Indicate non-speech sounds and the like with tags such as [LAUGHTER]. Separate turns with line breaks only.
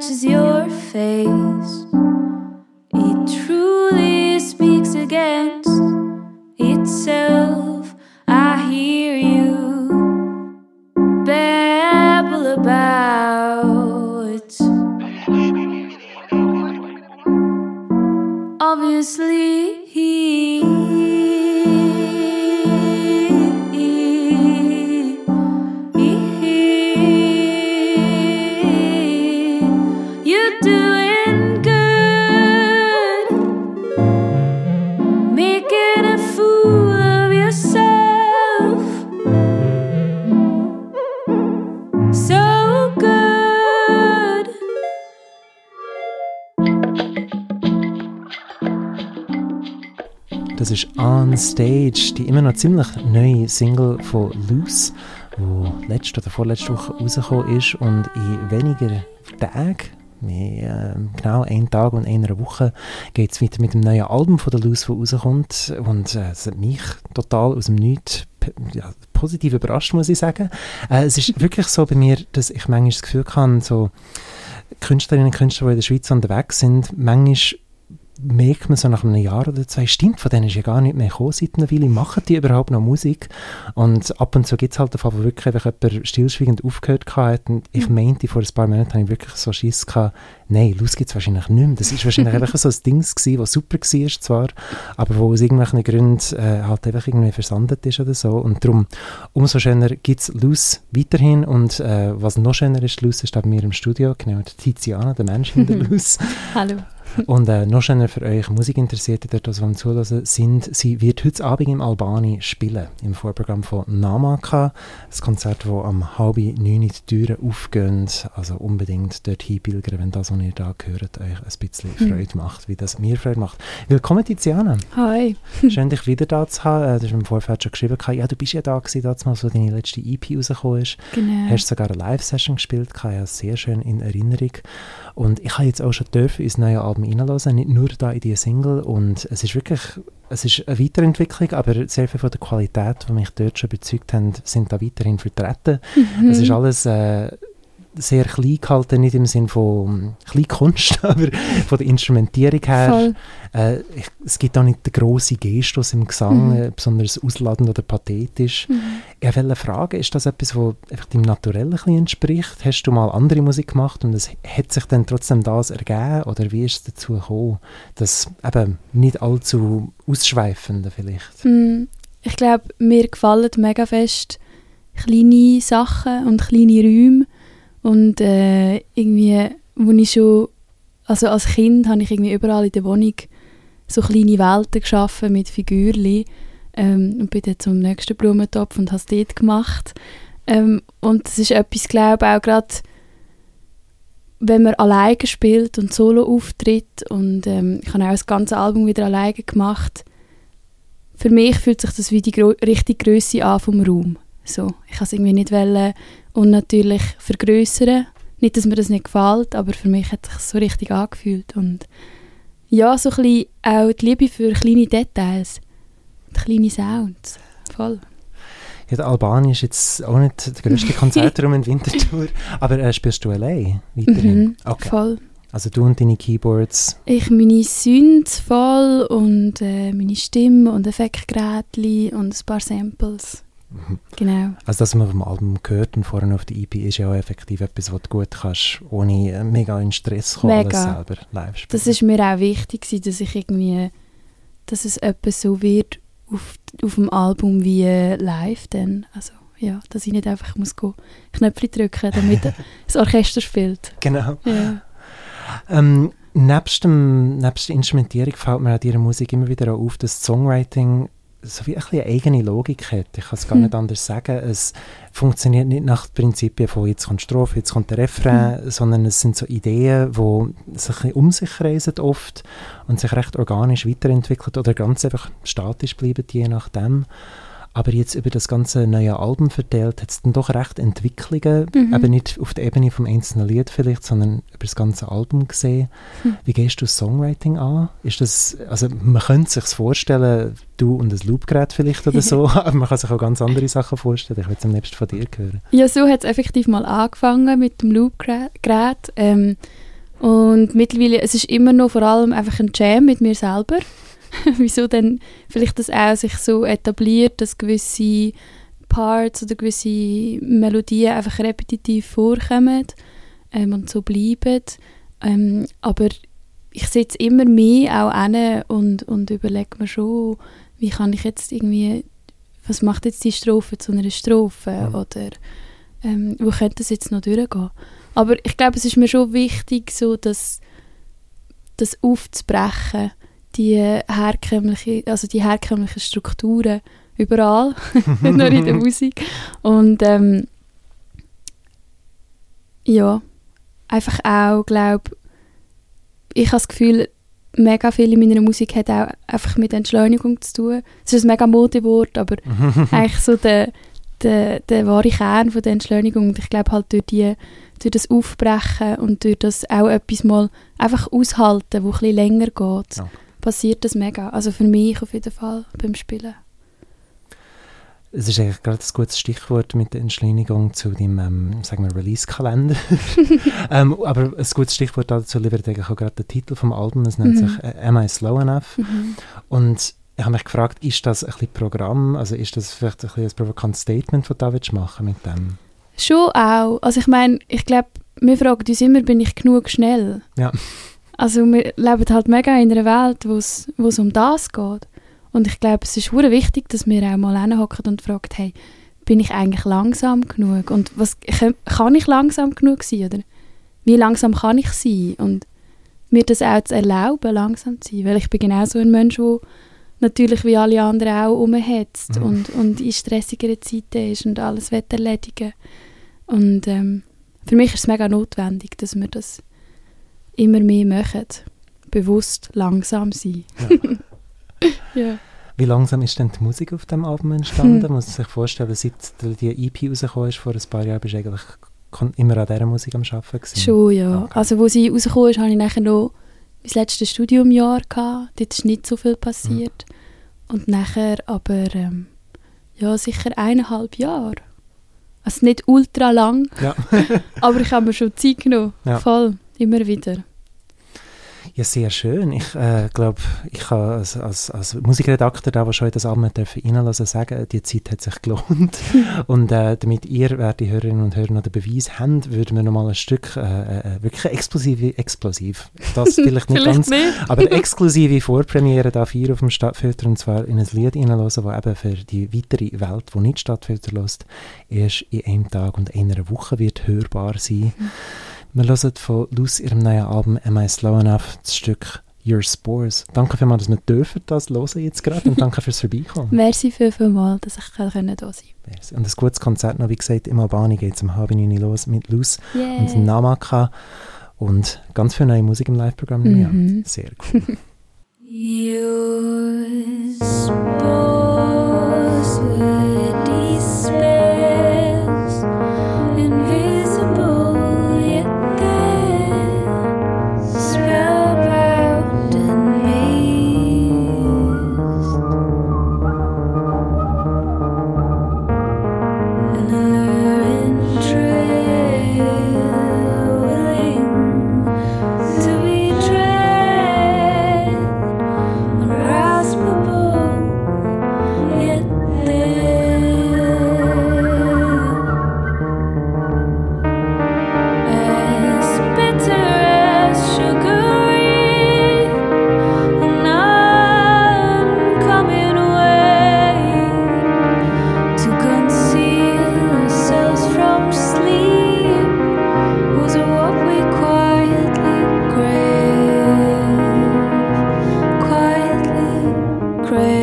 Touches your face. Stage, die immer noch ziemlich neue Single von Loose, wo letzte oder vorletzte Woche rausgekommen ist und in weniger Tagen mehr, äh, genau einen Tag und einer Woche geht es weiter mit dem neuen Album von der Loose, das rauskommt und äh, es hat mich total aus dem Nichts ja, positiv überrascht, muss ich sagen. Äh, es ist wirklich so bei mir, dass ich manchmal das Gefühl habe, so Künstlerinnen und Künstler, die in der Schweiz unterwegs sind, manchmal merkt man so nach einem Jahr oder zwei, stimmt, von denen ist ja gar nicht mehr gekommen seit einer Weile, machen die überhaupt noch Musik? Und ab und zu gibt es halt den Fall, wo wirklich einfach jemand stillschweigend aufgehört hat und ich mhm. meinte, vor ein paar Monaten habe ich wirklich so Schiss gehabt, nein, los gibt es wahrscheinlich nicht mehr. Das ist wahrscheinlich [LAUGHS] einfach so ein Ding gewesen, das super war zwar, aber wo aus irgendwelchen Gründen äh, halt einfach irgendwie versandet ist oder so und darum, umso schöner gibt es Luz weiterhin und äh, was noch schöner ist, Luz ist bei mir im Studio, genau, Tiziana, der Mensch in der [LAUGHS] Luz.
Hallo.
Und äh, noch schöner für euch Musikinteressierte, dort, die am Zulassen sind, sie wird heute Abend im Albani spielen, im Vorprogramm von Namaka. Ein Konzert, das am halb neun die Türen aufgehen. Also unbedingt dort hinpilgern, wenn das, was ihr da hört, euch ein bisschen hm. Freude macht, wie das mir Freude macht. Willkommen, Tiziana.
Hi. [LAUGHS]
Schön, dich wieder da zu haben. Äh, du hast im Vorfeld schon geschrieben, ja, du bist ja da gewesen, damals, als deine letzte EP rausgekommen ist.
Genau.
Hast sogar eine Live-Session gespielt, ja, sehr schön in Erinnerung. Und ich habe jetzt auch schon dürfen ins neue Album reinhören, nicht nur da in diese Single. Und es ist wirklich, es ist eine Weiterentwicklung, aber sehr viel von der Qualität, die mich dort schon überzeugt haben, sind da weiterhin vertreten. Mhm. Es ist alles äh, sehr klein gehalten, nicht im Sinne von hm, Kleinkunst, [LAUGHS] aber von der Instrumentierung her. Äh, es gibt auch nicht den grossen Gestus im Gesang, mhm. äh, besonders ausladend oder pathetisch. Mhm. Ich wollte fragen, ist das etwas, was einfach deinem Naturellen ein entspricht? Hast du mal andere Musik gemacht und es hat sich dann trotzdem das ergeben? Oder wie ist es dazu gekommen, dass eben nicht allzu ausschweifende vielleicht?
Mhm. Ich glaube, mir gefallen mega fest kleine Sachen und kleine Räume und äh, irgendwie, wo ich schon, also als Kind habe ich irgendwie überall in der Wohnung so kleine Welten geschaffen mit Figürchen ähm, und bin dann zum nächsten Blumentopf und habe es dort gemacht. Ähm, und das ist etwas, glaube ich, auch gerade, wenn man alleine spielt und solo auftritt und ähm, ich habe auch das ganze Album wieder alleine gemacht, für mich fühlt sich das wie die richtige Größe an vom Raum. So, ich kann es irgendwie nicht wollen und natürlich vergrößern. Nicht, dass mir das nicht gefällt, aber für mich hat es sich so richtig angefühlt. Und ja, so ein bisschen auch die Liebe für kleine Details, die kleine Sounds. Voll.
Ja, der Albani ist jetzt auch nicht der grösste Konzertraum [LAUGHS] in Winterthur, aber äh, spielst du allein weiterhin?
Mhm, okay. Voll.
Also du und deine Keyboards?
Ich meine Synths voll und äh, meine Stimme und Effektgeräte und ein paar Samples.
Mhm.
Genau.
Also das, was man vom Album gehört und vorhin auf der EP, ist ja auch effektiv etwas, was du gut kannst, ohne mega in Stress kommen, mega. selber live spielen.
Das ist mir auch wichtig, dass ich irgendwie, dass es etwas so wird auf, auf dem Album wie live dann. Also ja, dass ich nicht einfach muss go Knöpfe drücken, damit [LAUGHS] das Orchester spielt.
Genau.
Ja.
Ähm, nebst, dem, nebst der Instrumentierung fällt mir an deiner Musik immer wieder auf, dass Songwriting so wie ein eine eigene Logik hat. Ich kann es gar hm. nicht anders sagen. Es funktioniert nicht nach Prinzipien von jetzt kommt Strophe, jetzt kommt der Refrain, hm. sondern es sind so Ideen, die sich um sich reisen oft und sich recht organisch weiterentwickeln oder ganz einfach statisch bleiben, je nachdem. Aber jetzt über das ganze neue Album verteilt, hat es dann doch recht Entwicklungen, mhm. eben nicht auf der Ebene vom einzelnen Lied vielleicht, sondern über das ganze Album gesehen. Mhm. Wie gehst du Songwriting an? Ist das, also man könnte sich vorstellen, du und ein Loopgerät vielleicht oder so, [LAUGHS] aber man kann sich auch ganz andere Sachen vorstellen. Ich will es am liebsten von dir hören.
Ja, so hat es effektiv mal angefangen mit dem Loopgerät. Ähm, und mittlerweile, es ist immer noch vor allem einfach ein Jam mit mir selber. [LAUGHS] wieso dann vielleicht das auch sich so etabliert, dass gewisse Parts oder gewisse Melodien einfach repetitiv vorkommen ähm, und so bleiben. Ähm, aber ich sitze immer mehr auch an und, und überlege mir schon, wie kann ich jetzt irgendwie, was macht jetzt die Strophe zu einer Strophe mhm. oder ähm, wo könnte das jetzt noch durchgehen. Aber ich glaube, es ist mir schon wichtig, so dass das aufzubrechen die herkömmliche, also die herkömmlichen Strukturen überall, nicht [LAUGHS] [LAUGHS] nur in der Musik. Und ähm, ja, einfach auch, glaube ich, habe das Gefühl, mega viel in meiner Musik hat auch einfach mit Entschleunigung zu tun. Es ist ein mega Modewort, aber [LAUGHS] eigentlich so der, der, der wahre Kern von der Entschleunigung. Und ich glaube halt durch, die, durch das Aufbrechen und durch das auch etwas mal einfach aushalten, wo ein bisschen länger geht, ja. Passiert das mega. Also für mich auf jeden Fall beim Spielen.
Es ist eigentlich gerade ein gutes Stichwort mit der Entschleunigung zu dem, ähm, sagen wir, Release-Kalender. [LAUGHS] [LAUGHS] ähm, aber ein gutes Stichwort dazu liefert eigentlich auch gerade der Titel vom Album. Es nennt mhm. sich äh, Am I Slow Enough? Mhm. Und ich habe mich gefragt, ist das ein bisschen Programm, also ist das vielleicht ein, ein provokantes Statement, das du da machen mit dem?
Schon auch. Also ich meine, ich glaube, wir fragen uns immer, bin ich genug schnell?
Ja.
Also wir leben halt mega in einer Welt, wo es um das geht. Und ich glaube, es ist wichtig, dass wir auch mal hinhocken und fragen, hey, bin ich eigentlich langsam genug? Und was, kann ich langsam genug sein? Oder wie langsam kann ich sein? Und mir das auch zu erlauben, langsam zu sein. Weil ich bin genau so ein Mensch, der natürlich wie alle anderen auch umhetzt mhm. und, und in stressigeren Zeiten ist und alles erledigen Und ähm, für mich ist es mega notwendig, dass wir das immer mehr machen. Bewusst langsam sein.
Ja. [LAUGHS] ja. Wie langsam ist denn die Musik auf dem Album entstanden? Hm. Muss man sich vorstellen, seit die EP rausgekommen ist, vor ein paar Jahren, bist du eigentlich immer an dieser Musik am Arbeiten gewesen?
Schon, ja. Okay. Also, wo sie rausgekommen ist, habe ich nachher noch mein letztes Studiumjahr gehabt. Dort ist nicht so viel passiert. Hm. Und nachher aber, ähm, ja, sicher eineinhalb Jahre. Also nicht ultra lang,
ja. [LAUGHS]
aber ich habe mir schon Zeit genommen. Ja. Voll, immer wieder.
Ja, sehr schön. Ich äh, glaube, ich kann als, als, als Musikredakteur, der schon das Album reinlassen sagen, die Zeit hat sich gelohnt. [LAUGHS] und äh, damit ihr, werte Hörerinnen und Hörer, noch den Beweis habt, würden wir noch mal ein Stück äh, äh wirklich explosiv, explosiv, das [LAUGHS] vielleicht nicht
vielleicht
ganz, nicht. aber [LAUGHS] exklusive Vorpremiere da hier auf dem Stadtfilter und zwar in ein Lied reinlassen, das eben für die weitere Welt, die nicht Stadtfilter lässt, erst in einem Tag und einer Woche wird hörbar sein. Wir hören von Luce ihrem neuen Album Am I Slow Enough das Stück Your Spores. Danke vielmals, dass wir dürfen das hören jetzt gerade und danke fürs Vorbeikommen. [LAUGHS]
Merci viel, viel mal, dass ich da sein konnte.
Und ein gutes Konzert noch, wie gesagt, im Albani geht es um halb neun los mit Luce yeah. und Namaka und ganz viel neue Musik im Live-Programm. Mhm. Ja, sehr cool. [LAUGHS] Your spores pray.